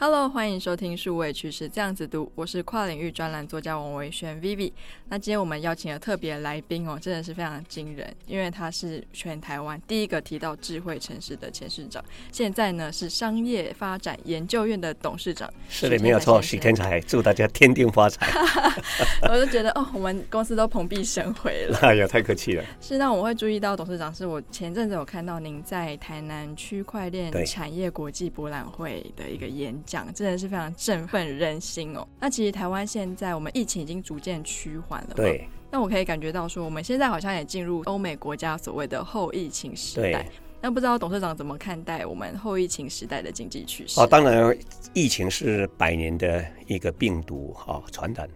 Hello，欢迎收听数位趋势这样子读，我是跨领域专栏作家王维轩 Vivi。那今天我们邀请了特别来宾哦，真的是非常惊人，因为他是全台湾第一个提到智慧城市的前市长，现在呢是商业发展研究院的董事长。是的，没有错，许天才，祝大家天天发财。我就觉得哦，我们公司都蓬荜生辉了。哎呀，太客气了。是，那我会注意到董事长，是我前阵子有看到您在台南区块链产业国际博览会的一个演讲。真的是非常振奋人心哦。那其实台湾现在我们疫情已经逐渐趋缓了，对。那我可以感觉到说，我们现在好像也进入欧美国家所谓的后疫情时代。那不知道董事长怎么看待我们后疫情时代的经济趋势？哦，当然，疫情是百年的一个病毒哈传染，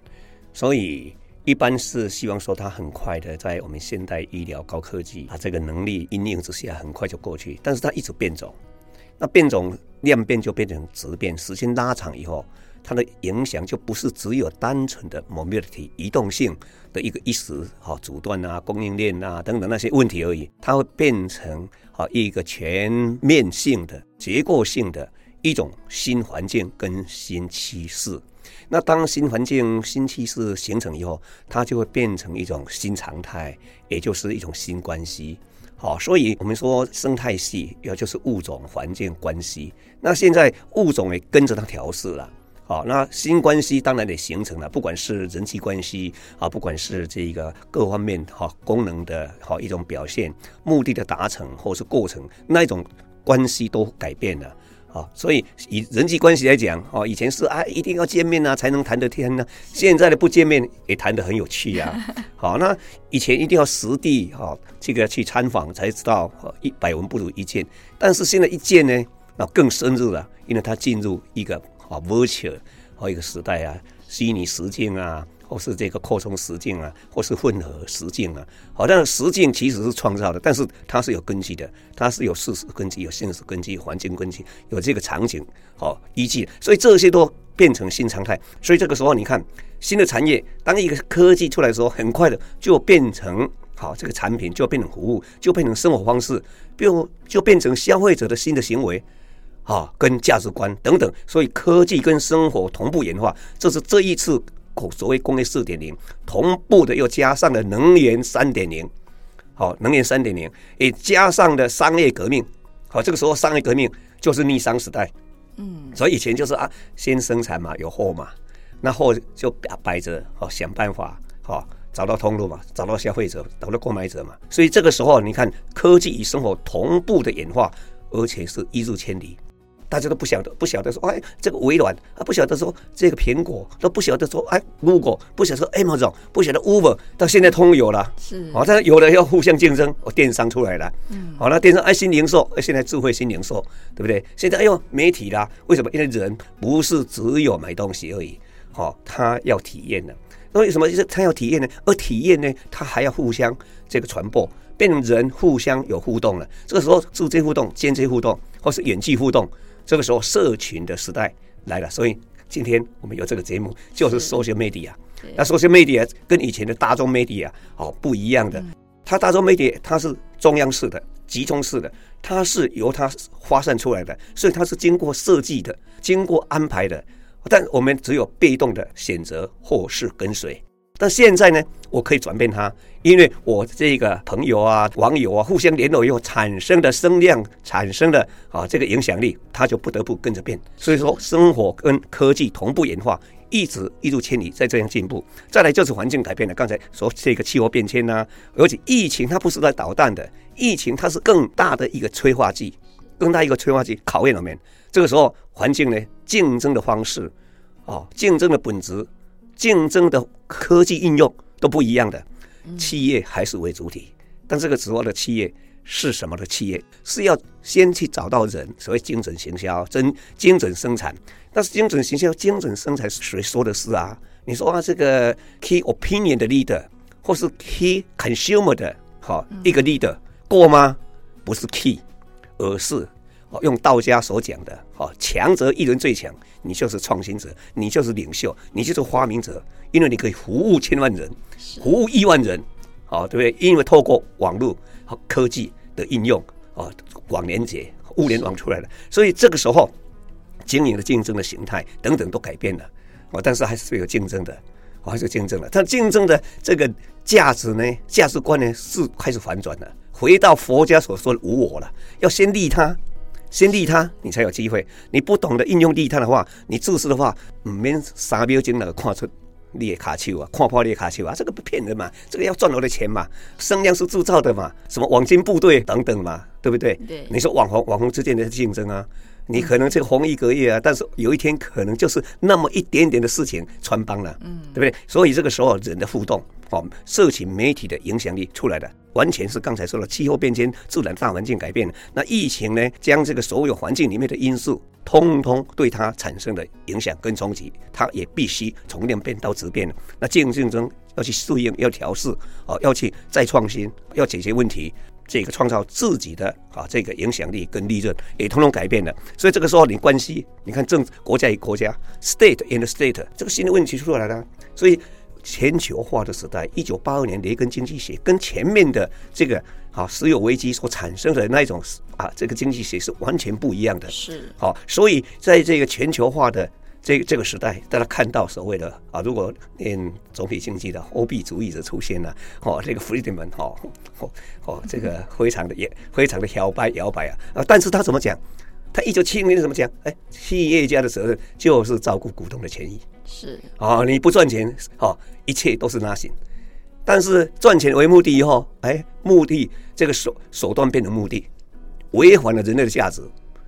所以一般是希望说它很快的在我们现代医疗高科技啊这个能力因应之下，很快就过去。但是它一直变种。那变种量变就变成质变，时间拉长以后，它的影响就不是只有单纯的 mobility 移动性的一个一时哈阻断啊、供应链啊等等那些问题而已，它会变成啊一个全面性的结构性的一种新环境跟新趋势。那当新环境、新趋势形成以后，它就会变成一种新常态，也就是一种新关系。好，所以我们说生态系，也就是物种环境关系。那现在物种也跟着它调试了。好，那新关系当然得形成了，不管是人际关系啊，不管是这个各方面哈功能的哈一种表现、目的的达成或是过程，那一种关系都改变了。啊，所以以人际关系来讲，哦，以前是啊，一定要见面啊才能谈得天呢。现在的不见面也谈得很有趣呀。好，那以前一定要实地哈，这个去参访才知道，一百闻不如一见。但是现在一见呢，那更深入了，因为它进入一个啊 virtual 和一个时代啊，虚拟实境啊。或是这个扩充实境啊，或是混合实境啊，好，但是实境其实是创造的，但是它是有根据的，它是有事实根据、有现实根据、环境根据，有这个场景好依据，所以这些都变成新常态。所以这个时候，你看新的产业，当一个科技出来的时候，很快的就变成好这个产品，就变成服务，就变成生活方式，就就变成消费者的新的行为，啊，跟价值观等等。所以科技跟生活同步演化，这是这一次。所谓工业四点零，同步的又加上了能源三点零，好，能源三点零也加上了商业革命，好，这个时候商业革命就是逆商时代，嗯，所以以前就是啊，先生产嘛，有货嘛，那货就摆着，好，想办法，好，找到通路嘛，找到消费者，找到购买者嘛，所以这个时候你看科技与生活同步的演化，而且是一日千里。大家都不晓得，不晓得说，哎，这个微软啊，不晓得说这个苹果，都不晓得说，哎，Google，不晓得说 Amazon，不晓得 Uber，到现在通有了，是，好，但是有的要互相竞争，哦，电商出来了，嗯，好，那电商哎，新零售，哎，现在智慧新零售，对不对？现在哎呦，媒体啦，为什么？因为人不是只有买东西而已，好，他要体验的，那为什么就是他要体验呢？而体验呢，他还要互相这个传播，变成人互相有互动了。这个时候，直接互动、间接互动，或是远距互动。这个时候，社群的时代来了，所以今天我们有这个节目，就是 social media。那 social media 跟以前的大众媒体啊，哦不一样的。它大众媒体它是中央式的、集中式的，它是由它发散出来的，所以它是经过设计的、经过安排的。但我们只有被动的选择或是跟随。但现在呢，我可以转变它，因为我这个朋友啊、网友啊互相联络以后产生的声量、产生的啊这个影响力，它就不得不跟着变。所以说，生活跟科技同步演化，一直一如千里在这样进步。再来就是环境改变了，刚才说这个气候变迁呐，而且疫情它不是在捣蛋的，疫情它是更大的一个催化剂，更大一个催化剂考验我们。这个时候，环境呢，竞争的方式，哦，竞争的本质。竞争的科技应用都不一样的，企业还是为主体，但这个时候的企业是什么的企业？是要先去找到人，所谓精准行销、真精准生产。但是精准行销、精准生产谁说的是啊？你说啊，这个 key opinion 的 leader 或是 key consumer 的好一个 leader 过吗？不是 key，而是。用道家所讲的，哦，强则一人最强，你就是创新者，你就是领袖，你就是发明者，因为你可以服务千万人，服务亿万人，哦，对不对？因为透过网络和科技的应用，哦，网连接、物联网出来了，所以这个时候，经营的竞争的形态等等都改变了，哦，但是还是有竞争的，哦，还是竞争了。但竞争的这个价值呢，价值观呢是开始反转了，回到佛家所说的无我了。要先利他，先利他，你才有机会。你不懂得应用利他的话，你自私的话，唔免三秒钟那个看出你的卡丘啊，看破你的卡丘啊，这个不骗人嘛，这个要赚我的钱嘛，声量是铸造的嘛，什么网军部队等等嘛，对不对？对，你说网红网红之间的竞争啊。你可能这个红一个月啊，但是有一天可能就是那么一点点的事情穿帮了，嗯，对不对？所以这个时候人的互动，哦，社群媒体的影响力出来的，完全是刚才说的气候变迁、自然大环境改变。那疫情呢，将这个所有环境里面的因素，通通对它产生的影响跟冲击，它也必须从量变到质变。那竞竞争要去适应，要调试，哦，要去再创新，要解决问题。这个创造自己的啊，这个影响力跟利润也通通改变了，所以这个时候你关系，你看政国家与国家，state and state，这个新的问题出来了。所以全球化的时代，一九八二年雷根经济学跟前面的这个啊石油危机所产生的那种啊这个经济学是完全不一样的。是好，所以在这个全球化的。这这个时代，大家看到所谓的啊，如果念总体经济的货币主义者出现了，哦，这个 Friedman 哦哦哦，这个非常的也非常的摇摆摇摆啊啊！但是他怎么讲？他一九七零年怎么讲？哎，企业家的责任就是照顾股东的权益。是啊，你不赚钱，哦，一切都是 nothing。但是赚钱为目的以后，哎，目的这个手手段变成目的，违反了人类的价值。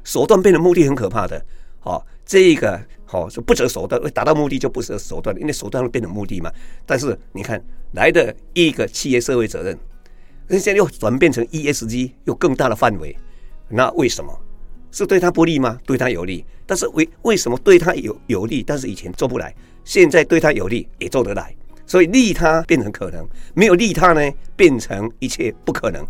手段变成目的很可怕的，哦，这个。哦，是不择手段，为达到目的就不择手段，因为手段会变成目的嘛。但是你看来的一个企业社会责任，那现在又转变成 ESG，有更大的范围。那为什么是对他不利吗？对他有利。但是为为什么对他有有利？但是以前做不来，现在对他有利也做得来。所以利他变成可能，没有利他呢，变成一切不可能。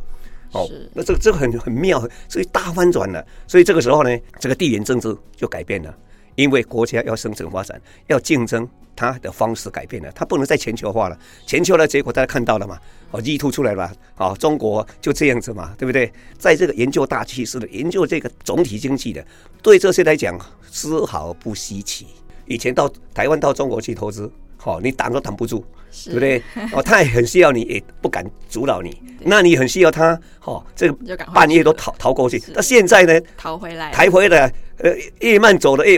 哦，那这个这个很很妙，所以大翻转了。所以这个时候呢，这个地缘政治就改变了。因为国家要生存发展，要竞争，它的方式改变了，它不能再全球化了。全球的结果大家看到了嘛？哦，E two 出来了，哦，中国就这样子嘛，对不对？在这个研究大趋势的、研究这个总体经济的，对这些来讲丝毫不稀奇。以前到台湾到中国去投资，哦，你挡都挡不住，对不对？哦，他也很需要你，也不敢阻挠你。那你很需要他，哦，这个半夜都逃逃过去。那现在呢？逃回来，逃回来。呃，越慢走的越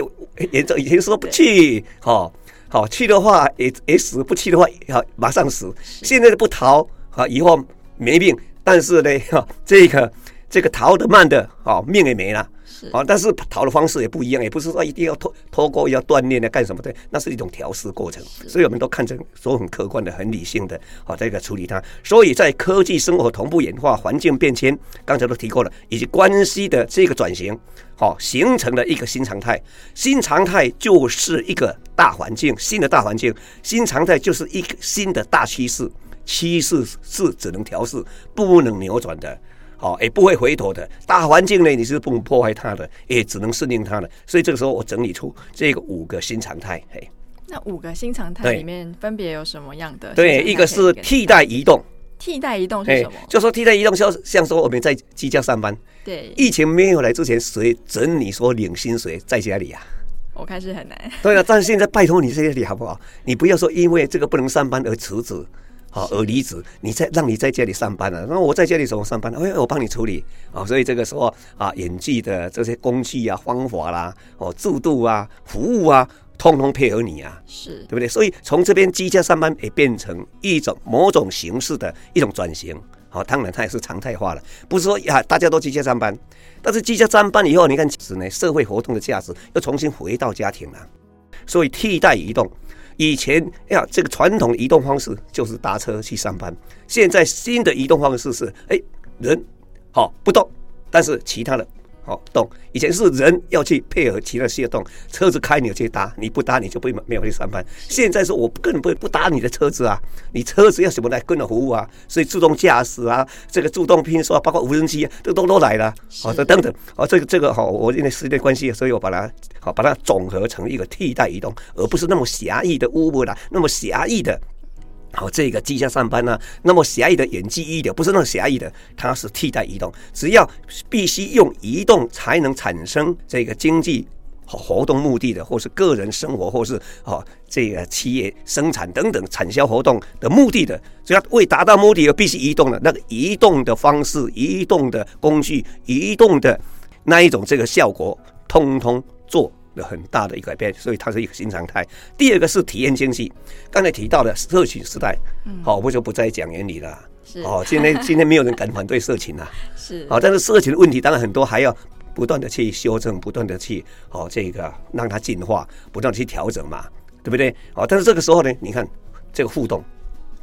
严重。以前说不去，好好去的话也也死，不去的话要马上死。现在的不逃，好以后没命。但是呢，哈，这个这个逃得慢的，好命也没了。啊，但是逃的方式也不一样，也不是说一定要脱脱钩要锻炼的干什么的，那是一种调试过程。所以我们都看成说很客观的、很理性的，好这个处理它。所以在科技生活同步演化、环境变迁，刚才都提过了，以及关系的这个转型，好形成了一个新常态。新常态就是一个大环境，新的大环境，新常态就是一个新的大趋势。趋势是只能调试，不能扭转的。好，也不会回头的。大环境呢，你是不能破坏它的，也只能适应它的。所以这个时候，我整理出这个五个新常态。嘿，那五个新常态里面分别有什么样的？对，一个是替代移动。替代移动是什么？就说替代移动，像像说我们在居家上班。对。疫情没有来之前，谁整你说领薪水在家里啊？我看是很难。对啊，但是现在拜托你在家里好不好？你不要说因为这个不能上班而辞职。啊，而离职，你在让你在家里上班了，那我在家里怎么上班？哎，我帮你处理啊，所以这个时候啊，演技的这些工具啊、方法啦、哦、制度啊、服务啊，通通配合你啊，是对不对？所以从这边居家上班也变成一种某种形式的一种转型。好，当然它也是常态化了，不是说呀大家都居家上班，但是居家上班以后，你看其实呢，社会活动的价值又重新回到家庭了，所以替代移动。以前哎呀，这个传统移动方式就是搭车去上班。现在新的移动方式是，哎，人好不动，但是其他的。哦，动以前是人要去配合其他事业动，车子开你要去搭，你不搭你就不没有去上班。现在是我根本不不搭你的车子啊，你车子要什么来跟着服务啊？所以自动驾驶啊，这个自动拼刷，包括无人机啊，这都都来了。好，这等等，哦，这个这个好，我因为时间关系，所以我把它好把它总合成一个替代移动，而不是那么狭义的乌布啦，那么狭义的。好，这个居家上班呢、那么狭义的远距医疗不是那么狭义的，它是替代移动。只要必须用移动才能产生这个经济活动目的的，或是个人生活，或是哦这个企业生产等等产销活动的目的的，只要为达到目的而必须移动的那个移动的方式、移动的工具、移动的那一种这个效果，通通做了很大的一个改变，所以它是一个新常态。第二个是体验经济，刚才提到的社群时代，好，我就不再讲原理了。哦，今天 今天没有人敢反对社群了，是好，但是社群的问题当然很多，还要。不断的去修正，不断的去哦，这个让它进化，不断的去调整嘛，对不对？哦，但是这个时候呢，你看这个互动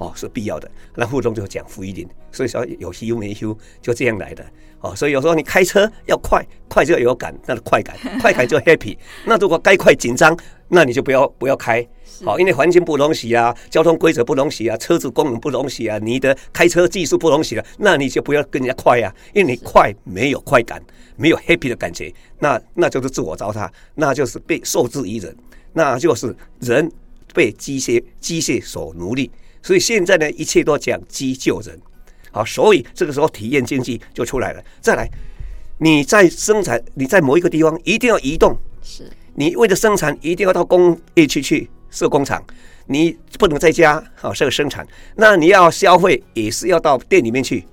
哦是必要的，那互动就讲福一点，所以说有修没修就这样来的哦。所以有时候你开车要快，快就要有感，那个快感，快感就 happy。那如果该快紧张，那你就不要不要开。好，因为环境不容许啊，交通规则不容许啊，车子功能不容许啊，你的开车技术不容许啊，那你就不要跟人家快啊，因为你快没有快感，没有 happy 的感觉，那那就是自我糟蹋，那就是被受制于人，那就是人被机械机械所奴隶。所以现在呢，一切都讲机救人。好，所以这个时候体验经济就出来了。再来，你在生产，你在某一个地方一定要移动，是你为了生产一定要到工业区去。设工厂，你不能在家好设生产，那你要消费也是要到店里面去，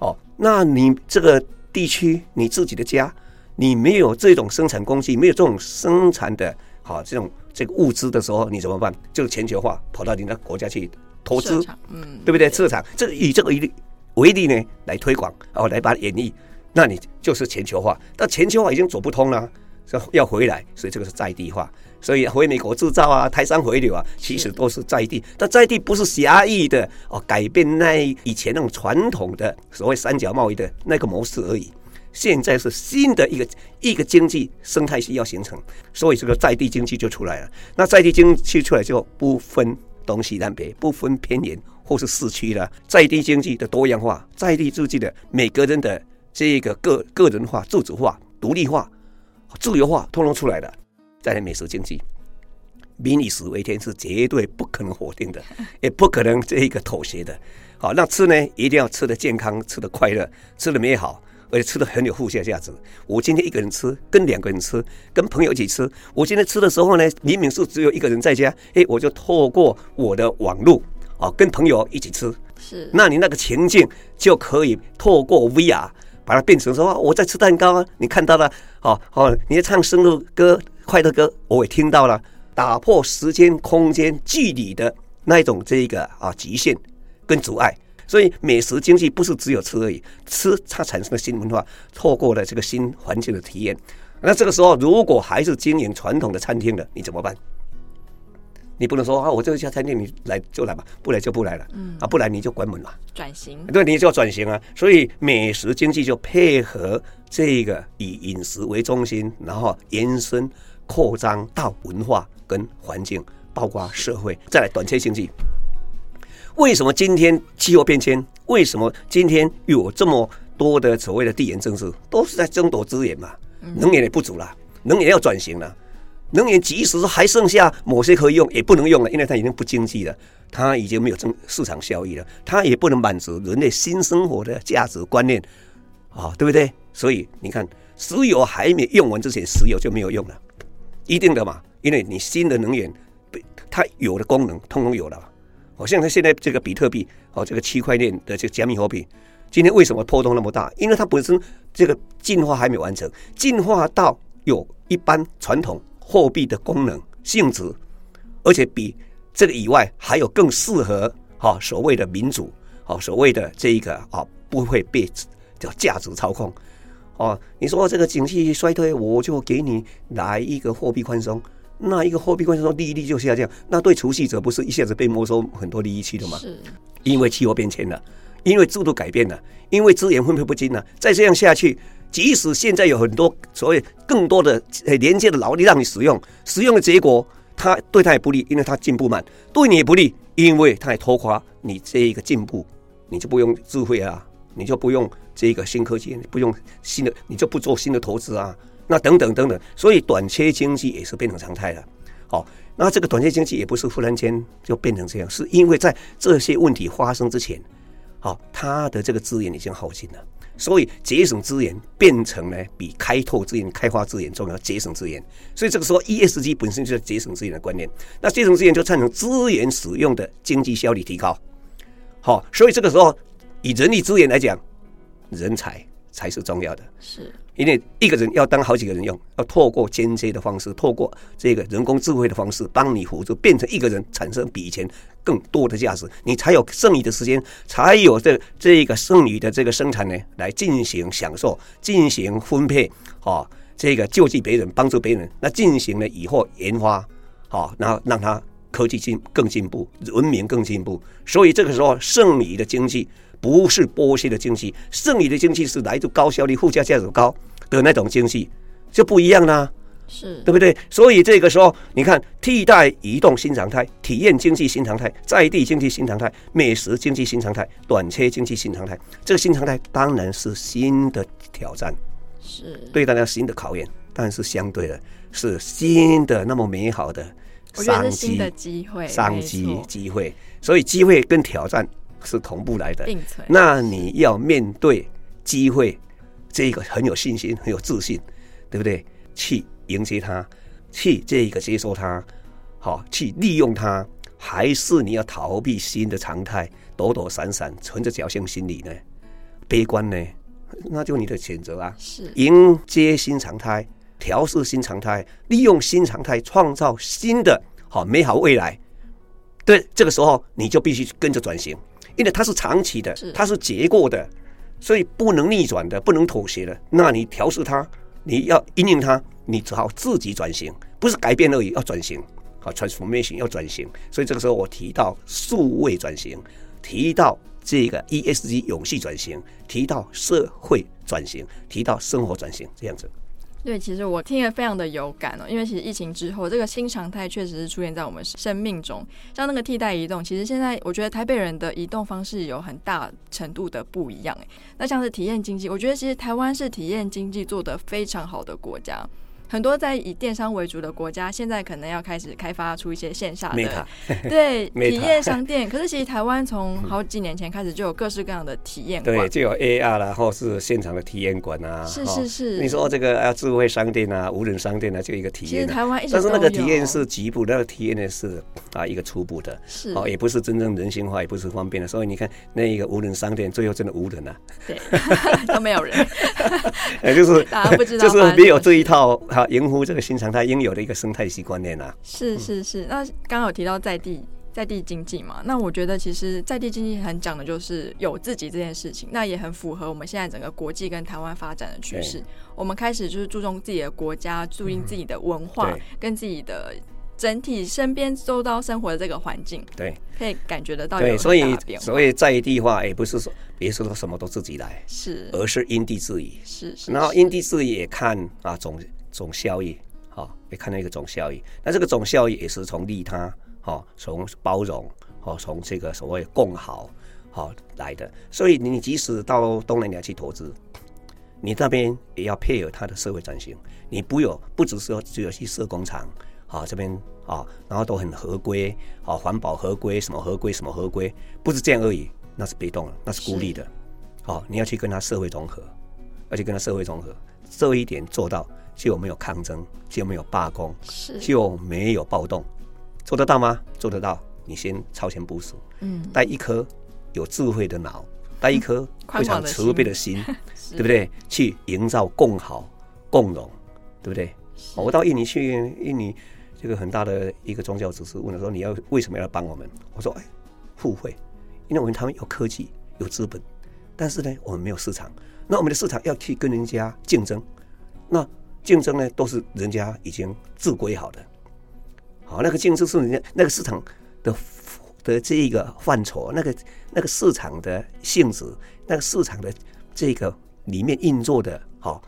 哦，那你这个地区你自己的家，你没有这种生产工具，没有这种生产的好这种这个物资的时候，你怎么办？就是全球化，跑到你的国家去投资，嗯，对不对？市场，这个以这个为例为例呢，来推广哦，来把它演绎，那你就是全球化，但全球化已经走不通了，要回来，所以这个是在地化。所以回美国制造啊，台商回流啊，其实都是在地。但在地不是狭义的哦，改变那以前那种传统的所谓三角贸易的那个模式而已。现在是新的一个一个经济生态系要形成，所以这个在地经济就出来了。那在地经济出来就不分东西南北，不分偏远或是市区了。在地经济的多样化，在地自己的每个人的这个个个人化、自主化、独立化、自由化，通通出来了。再来美食经济，民以食为天是绝对不可能否定的，也不可能这一个妥协的。好，那吃呢，一定要吃得健康，吃得快乐，吃的美好，而且吃的很有附加价值。我今天一个人吃，跟两个人吃，跟朋友一起吃。我今天吃的时候呢，明明是只有一个人在家，诶，我就透过我的网络啊，跟朋友一起吃。是，那你那个情境就可以透过 VR 把它变成说，我在吃蛋糕啊，你看到了，哦哦，你在唱生日歌。快乐歌，我也听到了，打破时间、空间、距离的那一种这一个啊极限跟阻碍。所以美食经济不是只有吃而已，吃它产生的新文化，错过了这个新环境的体验。那这个时候，如果还是经营传统的餐厅的，你怎么办？你不能说啊，我这家餐厅你来就来吧，不来就不来了。嗯啊，不来你就关门了。转型，对，你就要转型啊。所以美食经济就配合这个以饮食为中心，然后延伸。扩张到文化跟环境，包括社会，再来短缺经济。为什么今天气候变迁？为什么今天有这么多的所谓的地缘政治，都是在争夺资源嘛？能源也不足了，能源要转型了。能源即使还剩下某些可以用，也不能用了，因为它已经不经济了，它已经没有增市场效益了，它也不能满足人类新生活的价值观念啊，对不对？所以你看，石油还没用完之前，石油就没有用了。一定的嘛，因为你新的能源，它有的功能通通有了。好像它现在这个比特币，哦，这个区块链的这个加密货币，今天为什么波动那么大？因为它本身这个进化还没完成，进化到有一般传统货币的功能性质，而且比这个以外还有更适合哈所谓的民主，哦，所谓的这一个啊不会被叫价值操控。哦，你说这个经济衰退，我就给你来一个货币宽松，那一个货币关系中利率就下降，那对储蓄者不是一下子被没收很多利益去了吗？是，因为气候变迁了，因为制度改变了，因为资源分配不均了，再这样下去，即使现在有很多所谓更多的廉价的劳力让你使用，使用的结果，它对他也不利，因为它进步慢，对你也不利，因为它也拖垮你这一个进步，你就不用智慧啊。你就不用这个新科技，你不用新的，你就不做新的投资啊，那等等等等，所以短缺经济也是变成常态了。好，那这个短缺经济也不是忽然间就变成这样，是因为在这些问题发生之前，好，它的这个资源已经耗尽了，所以节省资源变成呢比开拓资源、开发资源重要。节省资源，所以这个时候 ESG 本身就是节省资源的观念。那节省资源就产生资源使用的经济效率提高。好，所以这个时候以人力资源来讲，人才才是重要的。是。因为一个人要当好几个人用，要透过间接的方式，透过这个人工智慧的方式帮你辅助，变成一个人产生比以前更多的价值，你才有剩余的时间，才有这这个剩余的这个生产呢，来进行享受、进行分配，哦，这个救济别人、帮助别人，那进行了以后研发，好，然后让他科技进更进步，文明更进步，所以这个时候剩余的经济。不是剥削的经济，剩余的经济是来自高效率、附加价值高的那种经济，就不一样啦，是。对不对？所以这个时候，你看，替代移动新常态、体验经济新常态、在地经济新常态、美食经济新常态、短缺经济新常态，这个新常态当然是新的挑战，是。对大家新的考验，但是相对的是新的那么美好的商机的机会、商机机会，所以机会跟挑战。是同步来的，并存。那你要面对机会，这个很有信心、很有自信，对不对？去迎接它，去这个接受它，好，去利用它，还是你要逃避新的常态，躲躲闪闪，存着侥幸心理呢？悲观呢？那就你的选择啊。是迎接新常态，调试新常态，利用新常态，创造新的好美好未来。对，这个时候你就必须跟着转型。因为它是长期的，它是结构的，所以不能逆转的，不能妥协的。那你调试它，你要引领它，你只好自己转型，不是改变而已，要转型。啊，transformation 要转型。所以这个时候我提到数位转型，提到这个 ESG 永续转型，提到社会转型，提到生活转型，这样子。对，其实我听了非常的有感哦，因为其实疫情之后，这个新常态确实是出现在我们生命中。像那个替代移动，其实现在我觉得台北人的移动方式有很大程度的不一样。那像是体验经济，我觉得其实台湾是体验经济做得非常好的国家。很多在以电商为主的国家，现在可能要开始开发出一些线下的 Meta, 对 Meta 体验商店。可是其实台湾从 好几年前开始就有各式各样的体验馆，对，就有 AR 啦，或是现场的体验馆啊。是是是，你说这个啊，智慧商店啊，无人商店啊，就一个体验。其实台湾一直，但是那个体验是局部，那个体验呢是啊一个初步的，是哦，也不是真正人性化，也不是方便的。所以你看那一个无人商店，最后真的无人啊，对，都没有人，也，就是大家不知道，就是没有这一套哈，迎合这个新。常态应有的一个生态系观念啊，是是是。那刚刚有提到在地在地经济嘛？那我觉得其实在地经济很讲的就是有自己这件事情，那也很符合我们现在整个国际跟台湾发展的趋势。我们开始就是注重自己的国家，注重自己的文化，跟自己的整体身边周遭生活的这个环境，对，可以感觉得到。对，所以所以在地化，也不是说别说什么都自己来，是，而是因地制宜，是是。然后因地制宜也看啊总总效益。好，也看到一个总效益，那这个总效益也是从利他，好，从包容，好，从这个所谓共好，好来的。所以你即使到东南亚去投资，你那边也要配合它的社会转型。你不有不只是说只有去设工厂，好这边啊，然后都很合规，好环保合规，什么合规什么合规，不是这样而已，那是被动的，那是孤立的。好，你要去跟他社会融合，要去跟他社会融合，这一点做到。就没有抗争，就没有罢工，就没有暴动，做得到吗？做得到。你先超前部署，嗯，带一颗有智慧的脑，带一颗 非常慈悲的心，对不对？去营造共好、共荣，对不对？我到印尼去，印尼这个很大的一个宗教组织问我说：“你要为什么要帮我们？”我说：“哎，互惠，因为我们他们有科技、有资本，但是呢，我们没有市场。那我们的市场要去跟人家竞争，那。”竞争呢，都是人家已经自规好的。好，那个竞争是人家那个市场的的这一个范畴，那个那个市场的性质，那个市场的这个里面运作的好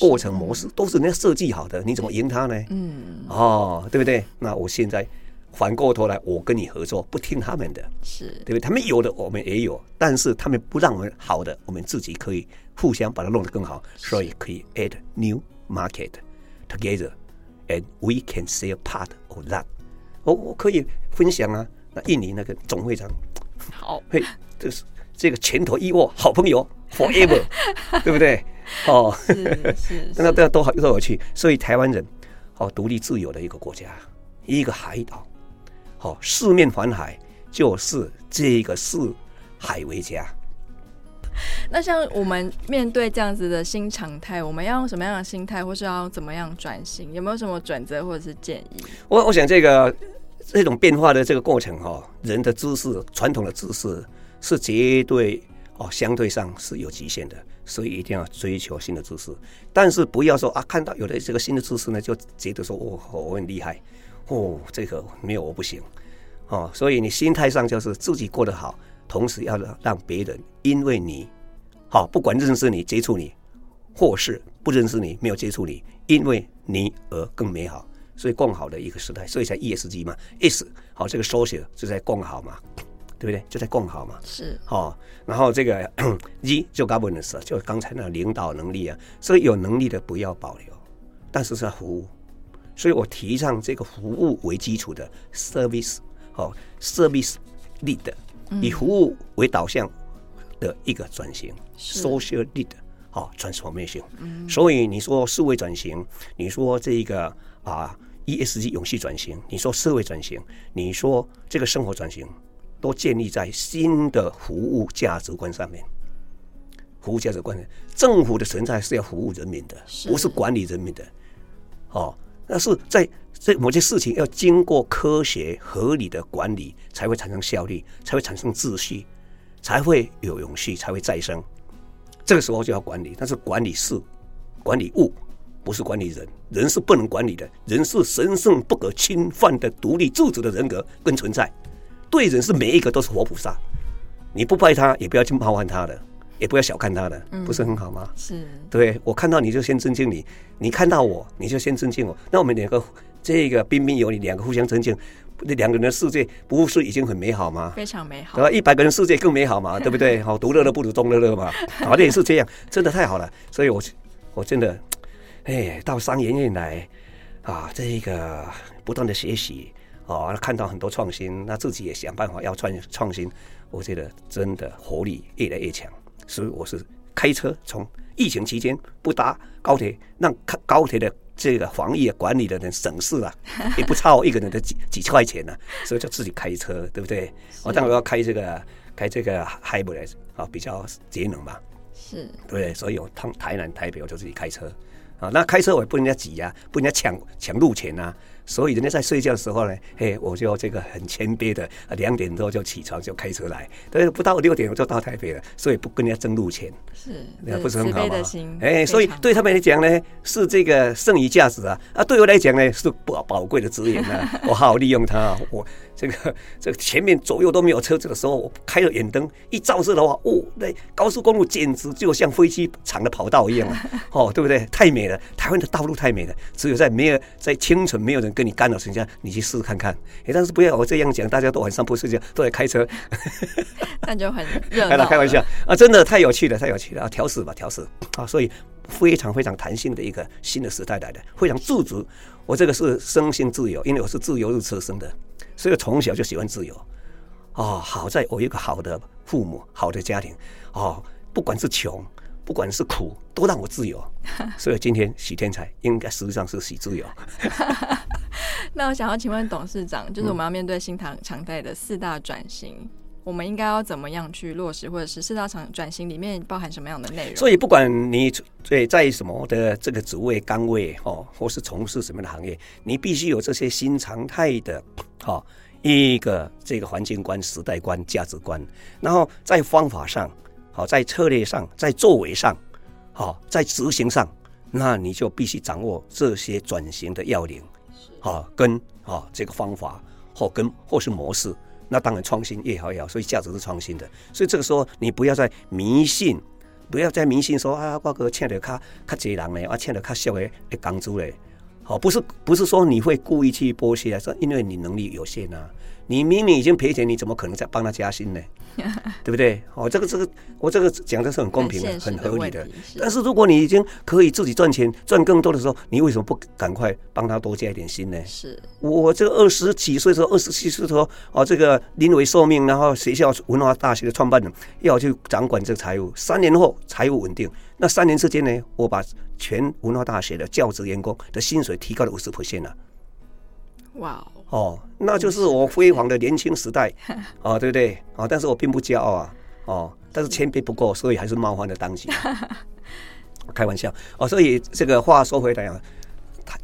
过程模式，都是人家设计好的。你怎么赢他呢？嗯，哦，对不对？那我现在反过头来，我跟你合作，不听他们的，是对不对？他们有的我们也有，但是他们不让我们好的，我们自己可以互相把它弄得更好，所以可以 add new。Market together, and we can say a part of that。我我可以分享啊。那印尼那个总会长，好，嘿，这是这个拳头一握，好朋友 forever，对不对？哦，是是，那都要都好都有趣。所以台湾人，哦，独立自由的一个国家，一个海岛，好，四面环海，就是这个四海为家。那像我们面对这样子的新常态，我们要用什么样的心态，或是要怎么样转型？有没有什么准则或者是建议？我我想这个这种变化的这个过程哈，人的知识传统的知识是绝对哦相对上是有极限的，所以一定要追求新的知识。但是不要说啊，看到有的这个新的知识呢，就觉得说哦我很厉害哦，这个没有我不行哦。所以你心态上就是自己过得好。同时要让别人因为你好，不管认识你、接触你，或是不认识你、没有接触你，因为你而更美好，所以更好的一个时代，所以才 ESG 嘛，S 好这个缩写就在更好嘛，对不对？就在更好嘛，是好。然后这个 G 就 governance 就刚才那领导能力啊，所以有能力的不要保留，但是是要服务，所以我提倡这个服务为基础的 service 好 service lead。以服务为导向的一个转型，social lead 好 transformation。所以你说数位转型，你说这个啊 ESG 永续转型，你说社会转型，你说这个生活转型，都建立在新的服务价值观上面。服务价值观，政府的存在是要服务人民的，不是管理人民的。哦，那是在。这某些事情要经过科学合理的管理，才会产生效率，才会产生秩序，才会有永续，才会再生。这个时候就要管理，但是管理事、管理物，不是管理人。人是不能管理的，人是神圣不可侵犯的独立自主的人格跟存在。对人是每一个都是活菩萨，你不拜他，也不要去冒犯他的。也不要小看他的，不是很好吗？是，对，我看到你就先尊敬你，你看到我你就先尊敬我。那我们两个这个彬彬有礼，两个互相尊敬，那两个人的世界不是已经很美好吗？非常美好，对吧？一百个人世界更美好嘛，对不对？好，独乐乐不如众乐乐嘛，好，这也是这样，真的太好了。所以我我真的，哎，到商研院来啊，这个不断的学习啊，看到很多创新，那自己也想办法要创创新，我觉得真的活力越来越强。所以我是开车，从疫情期间不搭高铁，让高铁的这个防疫管理的人省事啊，也不差我一个人的几几块钱呢。所以就自己开车，对不对？我当然要开这个开这个 hybrid 啊，比较节能嘛。是，对，所以我趟台南台北我就自己开车啊。那开车我也不能人家挤呀，不能人家抢抢路钱呐。所以人家在睡觉的时候呢，嘿，我就这个很谦卑的，两点多就起床就开车来，但是，不到六点我就到台北了，所以不跟人家争路钱，是，那不是很好吗？哎，所以对他们来讲呢，是这个剩余价值啊，啊，对我来讲呢，是宝宝贵的资源啊，我好好利用它，我。这个这个前面左右都没有车子的时候，我开了远灯一照射的话，哦，那高速公路简直就像飞机场的跑道一样啊，哦，对不对？太美了，台湾的道路太美了，只有在没有在清晨没有人跟你干扰情况下，你去试试看看。哎，但是不要我这样讲，大家都晚上不睡觉，都在开车，那就很热闹。开玩笑啊，真的太有趣了，太有趣了啊！调试吧，调试啊，所以非常非常弹性的一个新的时代来的，非常自主。我这个是生性自由，因为我是自由日出生的。所以从小就喜欢自由，哦，好在我有一个好的父母，好的家庭，哦，不管是穷，不管是苦，都让我自由。所以今天喜天才应该实际上是喜自由。那我想要请问董事长，就是我们要面对新常常态的四大转型，嗯、我们应该要怎么样去落实，或者是四大转转型里面包含什么样的内容？所以不管你在在什么的这个职位岗位哦，或是从事什么样的行业，你必须有这些新常态的。哈，一个这个环境观、时代观、价值观，然后在方法上，好，在策略上，在作为上，好，在执行上，那你就必须掌握这些转型的要领，好，跟啊这个方法或跟或是模式，那当然创新越好越好，所以价值是创新的，所以这个时候你不要再迷信，不要再迷信说啊，我个请的较较济人呢，我请的较少的的工资嘞。哦，不是不是说你会故意去剥削，说因为你能力有限啊，你明明已经赔钱，你怎么可能再帮他加薪呢？对不对？哦，这个这个，我这个讲的是很公平的、很合理的。但是如果你已经可以自己赚钱、赚更多的时候，你为什么不赶快帮他多加一点薪呢？是我这个二十几岁的时候，二十七岁的时候，哦，这个临危受命，然后学校文化大学的创办人要去掌管这个财务，三年后财务稳定，那三年之间呢，我把全文化大学的教职员工的薪水提高了五十 percent 了。哇哦，那就是我辉煌的年轻时代，哦，对不对？哦，但是我并不骄傲啊，哦，但是谦卑不够，所以还是冒犯了当局。开玩笑哦，所以这个话说回来啊，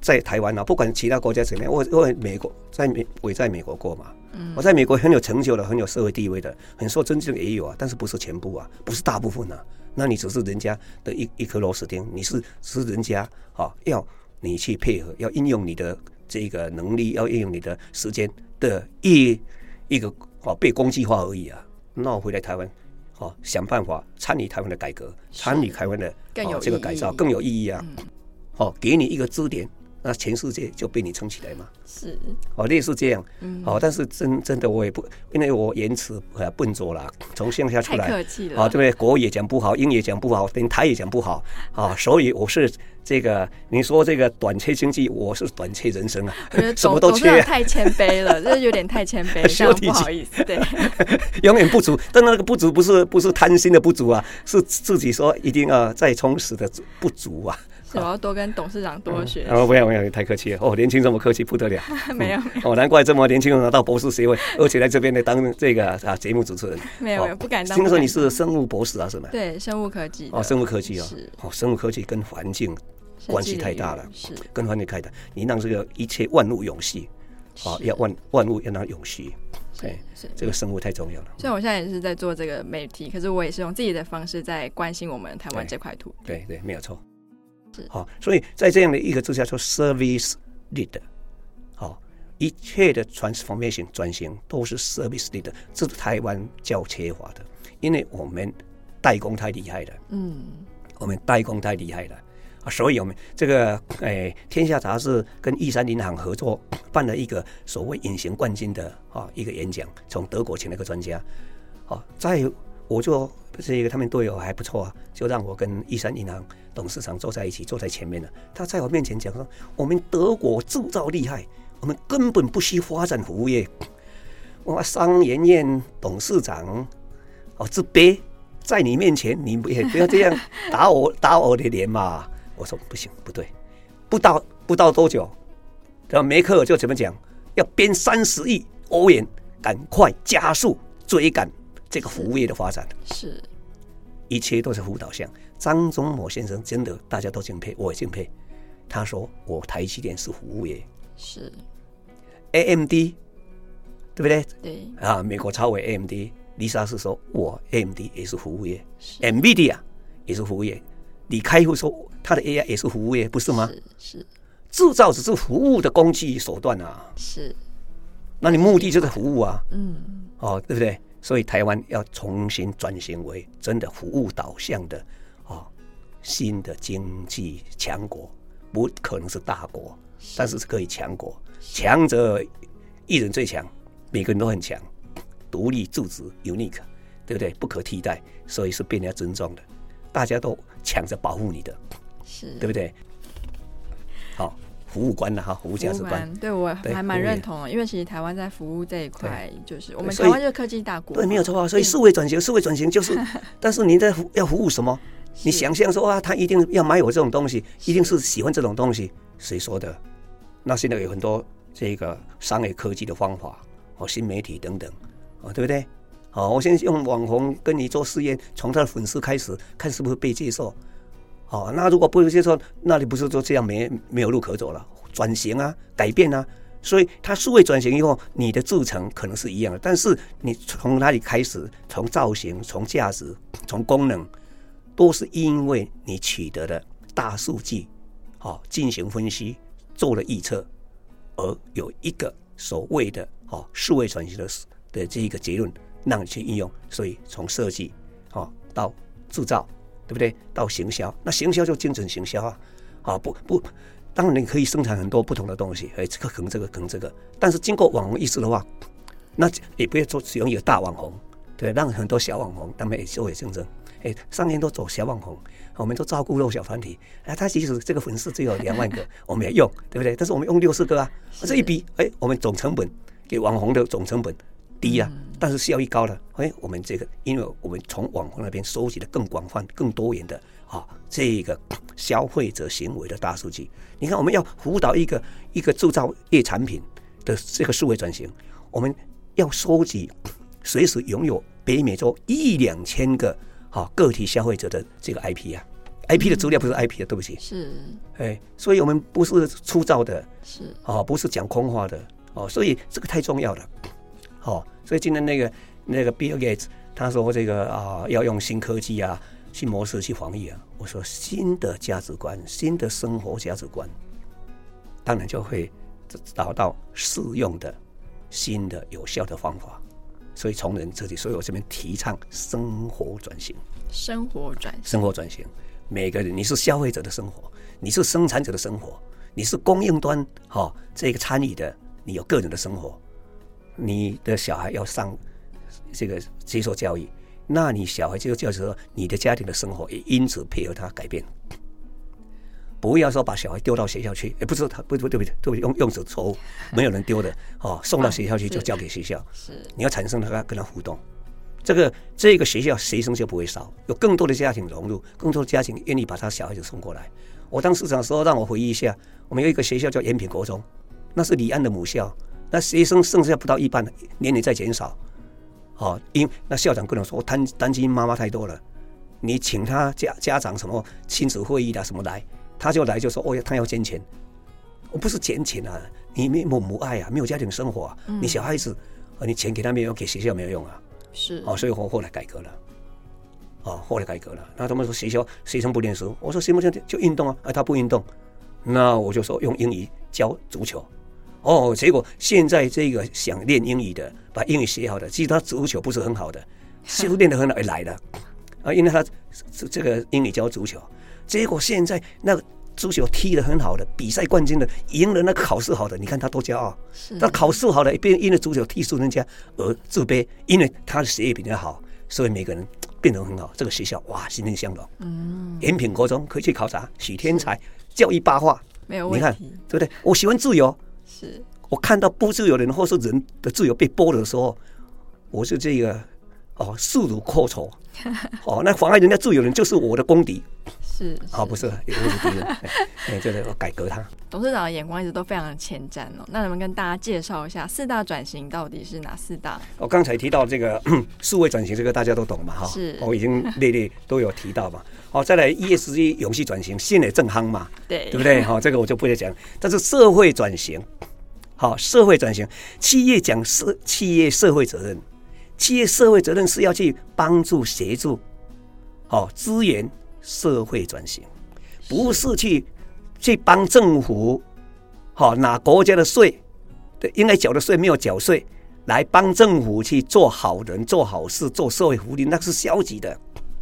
在台湾啊，不管其他国家怎么样，我我美国在美我也在美国过嘛，我在美国很有成就的，很有社会地位的，很受尊敬的也有啊，但是不是全部啊，不是大部分啊，那你只是人家的一一颗螺丝钉，你是是人家啊，要你去配合，要应用你的。这个能力要应用你的时间的一一个哦被工具化而已啊！那我回来台湾，哦想办法参与台湾的改革，参与台湾的哦这个改造更有意义啊！哦，给你一个支点，那全世界就被你撑起来嘛。是哦，类似这样。嗯。哦，但是真真的我也不，因为我言辞呃笨拙啦，从乡下出来。客气了。啊，对不对？国语也讲不好，英语也讲不好，连台也讲不好啊，所以我是。这个你说这个短缺经济，我是短缺人生啊，什么都缺，太谦卑了，这有点太谦卑，这样不好意思，对，永远不足，但那个不足不是不是贪心的不足啊，是自己说一定要再充实的不足啊。我要多跟董事长多学。哦，不要不要，太客气了。哦，年轻这么客气不得了。没有。哦，难怪这么年轻拿到博士学位，而且来这边呢当这个啊节目主持人。没有没有，不敢当。听说你是生物博士啊？什么？对，生物科技。哦，生物科技哦。哦，生物科技跟环境。关系太大了，是跟环境太大。你让这个一切万物永续，哦，要万万物要让永续，对，是这个生物太重要了。所以我现在也是在做这个媒体，可是我也是用自己的方式在关心我们台湾这块土地。对对，没有错。是好，所以在这样的一个之下，说 service leader，好，一切的 transformation 转型都是 service leader，这是台湾较缺乏的，因为我们代工太厉害了。嗯，我们代工太厉害了。啊所以我们这个诶，天下杂志跟玉山银行合作办了一个所谓隐形冠军的啊一个演讲，从德国请了一个专家，好，在我做这个他们队友还不错啊，就让我跟易山银行董事长坐在一起，坐在前面的。他在我面前讲说，我们德国制造厉害，我们根本不需发展服务业。我商研院董事长哦，自卑在你面前，你也不要这样打我 打我的脸嘛。我说不行，不对，不到不到多久，然后梅克尔就怎么讲？要编三十亿欧元，赶快加速追赶这个服务业的发展。是，一切都是服务导向。张忠谋先生真的大家都敬佩，我也敬佩。他说我台积电是服务业，是，AMD，对不对？对。啊，美国超微 AMD，丽莎是说我 AMD 也是服务业，NVIDIA 也是服务业。李开复说：“他的 AI 也是服务业，不是吗？是，是，制造只是服务的工具手段啊。是，那你目的就是服务啊。嗯，哦，对不对？所以台湾要重新转型为真的服务导向的哦，新的经济强国，不可能是大国，但是是可以强国。强者一人最强，每个人都很强，独立自主，unique，对不对？不可替代，所以是被人家尊重的。”大家都抢着保护你的，是对不对？好，服务观的哈，服务价值观，对我还蛮认同的，因为其实台湾在服务这一块，就是我们台湾就是科技大国，对，没有错啊。所以数位转型，数位转型就是，但是您在服要服务什么？你想象说啊，他一定要买我这种东西，一定是喜欢这种东西，谁说的？那现在有很多这个商业科技的方法，哦，新媒体等等，哦，对不对？好，我先用网红跟你做试验，从他的粉丝开始，看是不是被接受。哦，那如果不接受，那你不是就这样没没有路可走了？转型啊，改变啊，所以它数位转型以后，你的制成可能是一样的，但是你从哪里开始，从造型、从价值、从功能，都是因为你取得的大数据，好进行分析，做了预测，而有一个所谓的好数位转型的的这一个结论。让你去应用，所以从设计，哦，到制造，对不对？到行销，那行销就精准行销啊，啊不不，当然你可以生产很多不同的东西，哎，这个可能这个可能这个，但是经过网红意识的话，那也不要做使用一个大网红，对，让很多小网红他们也作为竞争。哎，上面都走小网红，我们都照顾弱小团体。哎，他即使这个粉丝只有两万个，我们也用，对不对？但是我们用六十个啊，这一笔，哎，我们总成本给网红的总成本低啊，但是效益高了。哎，我们这个，因为我们从网红那边收集的更广泛、更多元的啊，这个消费者行为的大数据。你看，我们要辅导一个一个制造业产品的这个数位转型，我们要收集随时拥有北美洲一两千个。好，个体消费者的这个 IP 啊，IP 的资料不是 IP 的，对不起。是，哎，所以我们不是粗糙的，是，哦，不是讲空话的，哦，所以这个太重要了，哦，所以今天那个那个 Bill Gates 他说这个啊，要用新科技啊，新模式去防疫啊，我说新的价值观，新的生活价值观，当然就会找到适用的新的有效的方法。所以从人这里，所以我这边提倡生活转型。生活转型，生活转型。每个人，你是消费者的生活，你是生产者的生活，你是供应端哈这个参与的，你有个人的生活。你的小孩要上这个接受教育，那你小孩接受教育的时候，你的家庭的生活也因此配合他改变。不要说把小孩丢到学校去，也不是他不不对不对，对不对，用用手抽，没有人丢的哦，送到学校去就交给学校。是，你要产生他跟他互动，这个这个学校学生就不会少，有更多的家庭融入，更多的家庭愿意把他小孩子送过来。我当市长的时候，让我回忆一下，我们有一个学校叫延平国中，那是李安的母校，那学生剩下不到一半，年龄在减少。哦，因那校长跟我说，我担担心妈妈太多了，你请他家家长什么亲子会议的什么来。他就来就说哦，他要捐钱，我不是捐钱啊，你没有母爱啊，没有家庭生活啊，嗯、你小孩子，你钱给他没有用，给学校没有用啊，是。哦，所以我后来改革了，哦，后来改革了，那他们说学校学生不念书，我说行不行就运动啊，啊他不运动，那我就说用英语教足球，哦，结果现在这个想练英语的，把英语学好的，其实他足球不是很好的，修炼的很好来的，啊，因为他这个英语教足球。结果现在那个足球踢得很好的，比赛冠军的，赢了那个考试好的，你看他多骄傲。他考试好的，一边因为足球踢输人家而自卑，因为他的学业比较好，所以每个人变得很好。这个学校哇，欣欣向荣。嗯，延平国中可以去考察，许天才，教育八卦，没有问题，你看对不对？我喜欢自由，是我看到不自由的人或是人的自由被剥夺的时候，我是这个哦，势如破竹。哦，那妨碍人家自由的人就是我的公敌。是，好哦，不是，也不是敌人，哎，就是我改革它。董事长的眼光一直都非常的前瞻哦。那能不能跟大家介绍一下四大转型到底是哪四大？我刚才提到这个 数位转型，这个大家都懂嘛，哈，是，我已经列列都有提到嘛。好，再来 ESG 永续转型，现在正夯嘛，对，对不对？好，这个我就不再讲。但是社会转型，好，社会转型，企业讲社企业社会责任，企业社会责任是要去帮助协助，好，资源。社会转型不是去去帮政府，好拿国家的税，对，应该缴的税没有缴税，来帮政府去做好人、做好事、做社会福利，那是消极的。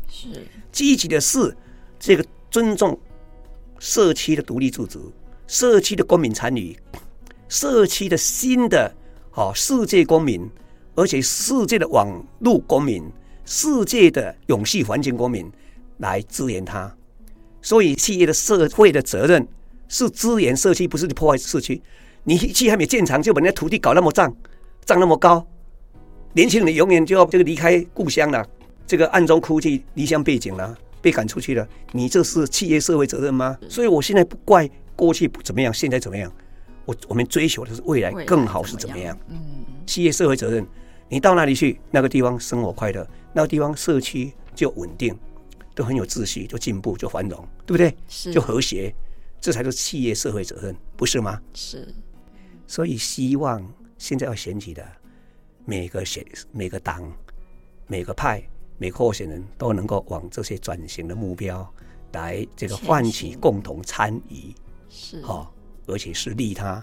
是积极的是这个尊重社区的独立自主、社区的公民参与、社区的新的好世界公民，而且世界的网络公民、世界的永续环境公民。来支援他，所以企业的社会的责任是支援社区，不是去破坏社区。你企业还没建厂，就把人家土地搞那么脏，涨那么高，年轻人永远就要这个离开故乡了，这个暗中哭泣离乡背井了，被赶出去了。你这是企业社会责任吗？所以我现在不怪过去不怎么样，现在怎么样？我我们追求的是未来更好是怎么样？嗯，企业社会责任，你到哪里去，那个地方生活快乐，那个地方社区就稳定。都很有秩序，就进步，就繁荣，对不对？是，就和谐，这才是企业社会责任，不是吗？是。所以希望现在要选举的每个选、每个党、每个派、每个候选人都能够往这些转型的目标来这个唤起共同参与，是哦，而且是利他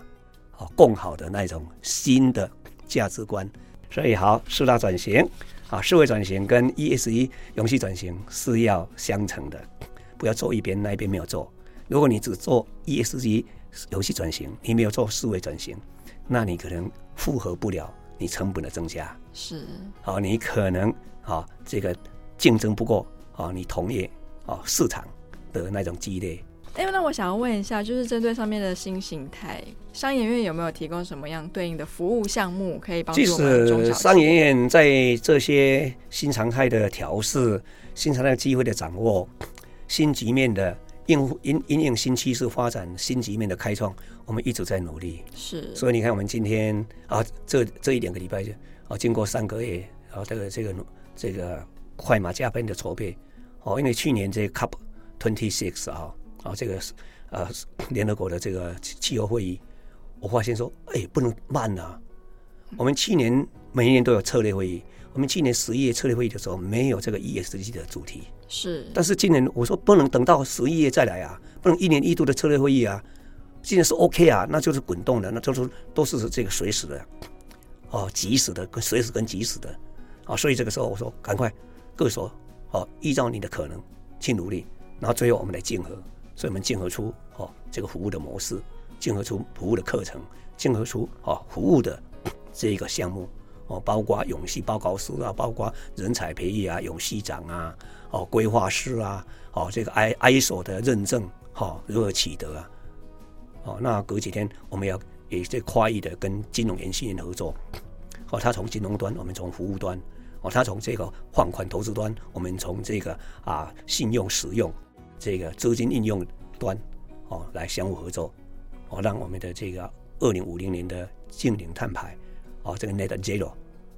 哦共好的那种新的价值观。所以好，四大转型。啊，社会转型跟 ESG 永续转型是要相乘的，不要做一边，那一边没有做。如果你只做 ESG 游戏转型，你没有做思维转型，那你可能负荷不了你成本的增加是，好，你可能啊这个竞争不过啊你同业啊市场的那种激烈。哎，那我想要问一下，就是针对上面的新形态，商研院有没有提供什么样对应的服务项目，可以帮助我们商研院在这些新常态的调试、新常态机会的掌握、新局面的应付、因因应新趋势发展、新局面的开创，我们一直在努力。是，所以你看，我们今天啊，这这一两个礼拜就啊，经过三个月啊，这个这个这个快马加鞭的筹备哦，因为去年这个 Cup Twenty Six 啊。啊，这个是呃联合国的这个气候会议，我发现说，哎，不能慢啊。我们去年每一年都有策略会议，我们去年十一月策略会议的时候没有这个 ESG 的主题，是。但是今年我说不能等到十一月再来啊，不能一年一度的策略会议啊。今年是 OK 啊，那就是滚动的，那就是都是这个随时的，哦，即时的跟随时跟即时的，啊，所以这个时候我说赶快各说，哦，依照你的可能去努力，然后最后我们来竞合。所以我们竞合出哦这个服务的模式，竞合出服务的课程，竞合出哦服务的 这个项目哦，包括永续报告书啊，包括人才培育啊，永续长啊，哦规划师啊，哦这个 I ISO 的认证哈如何取得啊？哦，那隔几天我们要也这跨域的跟金融研训院合作，哦，他从金融端，我们从服务端，哦，他从这个放款投资端，我们从这个啊信用使用。这个资金应用端，哦，来相互合作，哦，让我们的这个二零五零年的净零碳排，哦，这个 Net Zero，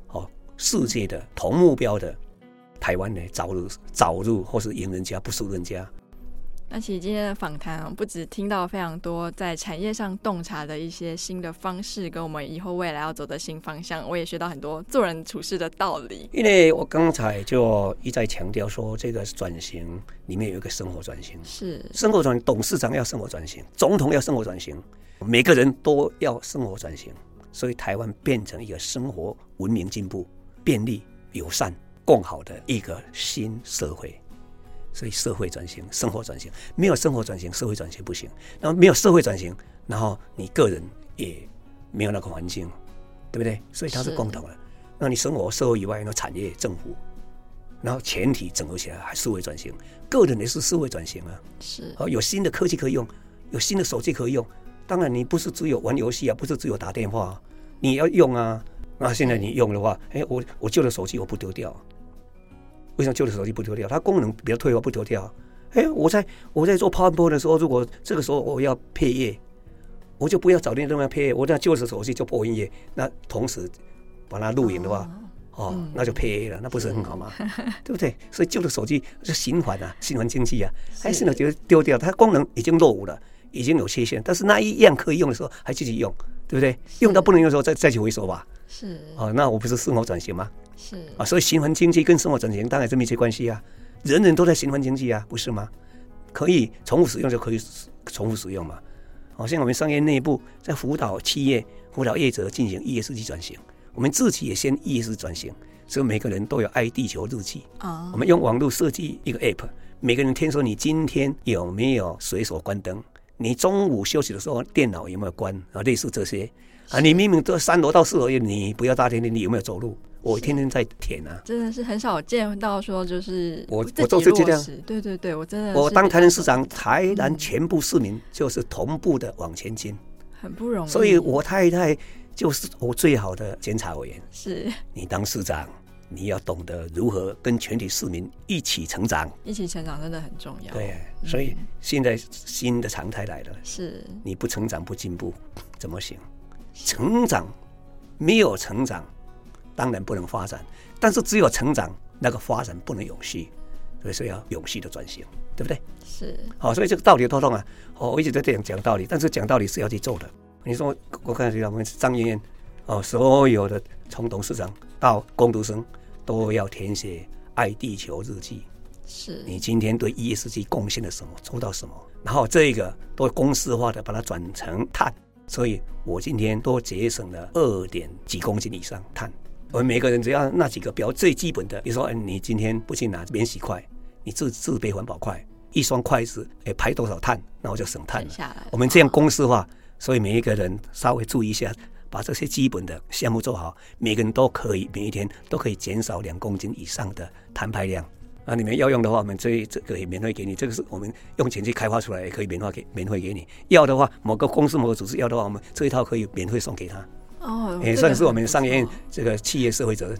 哦，世界的同目标的台湾呢，早日早日或是赢人家不输人家。那其实今天的访谈啊，不止听到非常多在产业上洞察的一些新的方式，跟我们以后未来要走的新方向，我也学到很多做人处事的道理。因为我刚才就一再强调说，这个转型里面有一个生活转型，是生活转型，董事长要生活转型，总统要生活转型，每个人都要生活转型，所以台湾变成一个生活文明进步、便利友善、更好的一个新社会。所以社会转型、生活转型，没有生活转型，社会转型不行。然后没有社会转型，然后你个人也没有那个环境，对不对？所以它是共同的。那你生活、社会以外，那产业、政府，然后全体整合起来，还社会转型，个人也是社会转型啊。是。哦，有新的科技可以用，有新的手机可以用。当然，你不是只有玩游戏啊，不是只有打电话，你要用啊。那现在你用的话，哎，我我旧的手机我不丢掉。为什么旧的手机不丢掉？它功能比较退化，不丢掉。哎，我在我在做 PowerPoint 的时候，如果这个时候我要配乐，我就不要找那地方配乐，我那旧的手机就播音乐。那同时把它录影的话，哦，哦，那就配乐了，那不是很好吗？对不对？所以旧的手机是循环啊，循环经济啊。还是呢觉得丢掉，它功能已经落伍了，已经有缺陷。但是那一样可以用的时候，还继续用，对不对？用到不能用的时候，再再去回收吧。是。哦，那我不是生活转型吗？是啊，所以循环经济跟生活转型当然是密切关系啊，人人都在循环经济啊，不是吗？可以重复使用就可以重复使用嘛。好像我们商业内部在辅导企业、辅导业者进行 ESG 转型，我们自己也先 ESG 转型，所以每个人都有爱地球日记啊。我们用网络设计一个 App，每个人听说你今天有没有随手关灯，你中午休息的时候电脑有没有关啊？类似这些啊，你明明都三楼到四楼，你不要大电梯，你有没有走路？我天天在舔啊，真的是很少见到说就是我我都是这样，对对对，我真的我当台南市长，台南全部市民就是同步的往前进，很不容易。所以我太太就是我最好的监察委员。是。你当市长，你要懂得如何跟全体市民一起成长，一起成长真的很重要。对，所以现在新的常态来了，是。你不成长不进步怎么行？成长没有成长。当然不能发展，但是只有成长，那个发展不能永续，所以说要永续的转型，对不对？是。好，所以这个道理多通啊！哦，我一直在这样讲道理，但是讲道理是要去做的。你说，我看我们张研院哦，所有的从董事长到工读生都要填写爱地球日记。是。你今天对 ESG 贡献了什么？做到什么？然后这个都公式化的把它转成碳，所以我今天都节省了二点几公斤以上碳。我们每个人只要那几个标最基本的，比如说，你今天不去拿免洗筷，你自自备环保筷，一双筷子，哎，排多少碳，那我就省碳了。我们这样公式化，所以每一个人稍微注意一下，把这些基本的项目做好，每个人都可以每一天都可以减少两公斤以上的碳排量。啊，你们要用的话，我们这这个也免费给你。这个是我们用钱去开发出来，也可以免费给免费给你。要的话，某个公司某个组织要的话，我们这一套可以免费送给他。哦，也算是我们商业这个企业社会责任。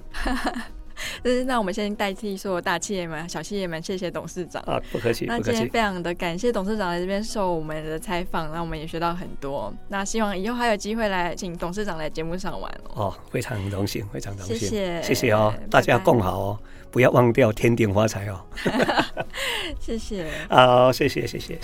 是，那我们先代替所有大企业们、小企业们，谢谢董事长啊，不客气。那今天非常的感谢董事长来这边受我们的采访，那我们也学到很多。那希望以后还有机会来请董事长来节目上玩哦。哦，非常荣幸，非常荣幸，谢谢，谢谢哦，大家共好哦，不要忘掉天顶发财哦。谢谢。好，谢谢，谢谢。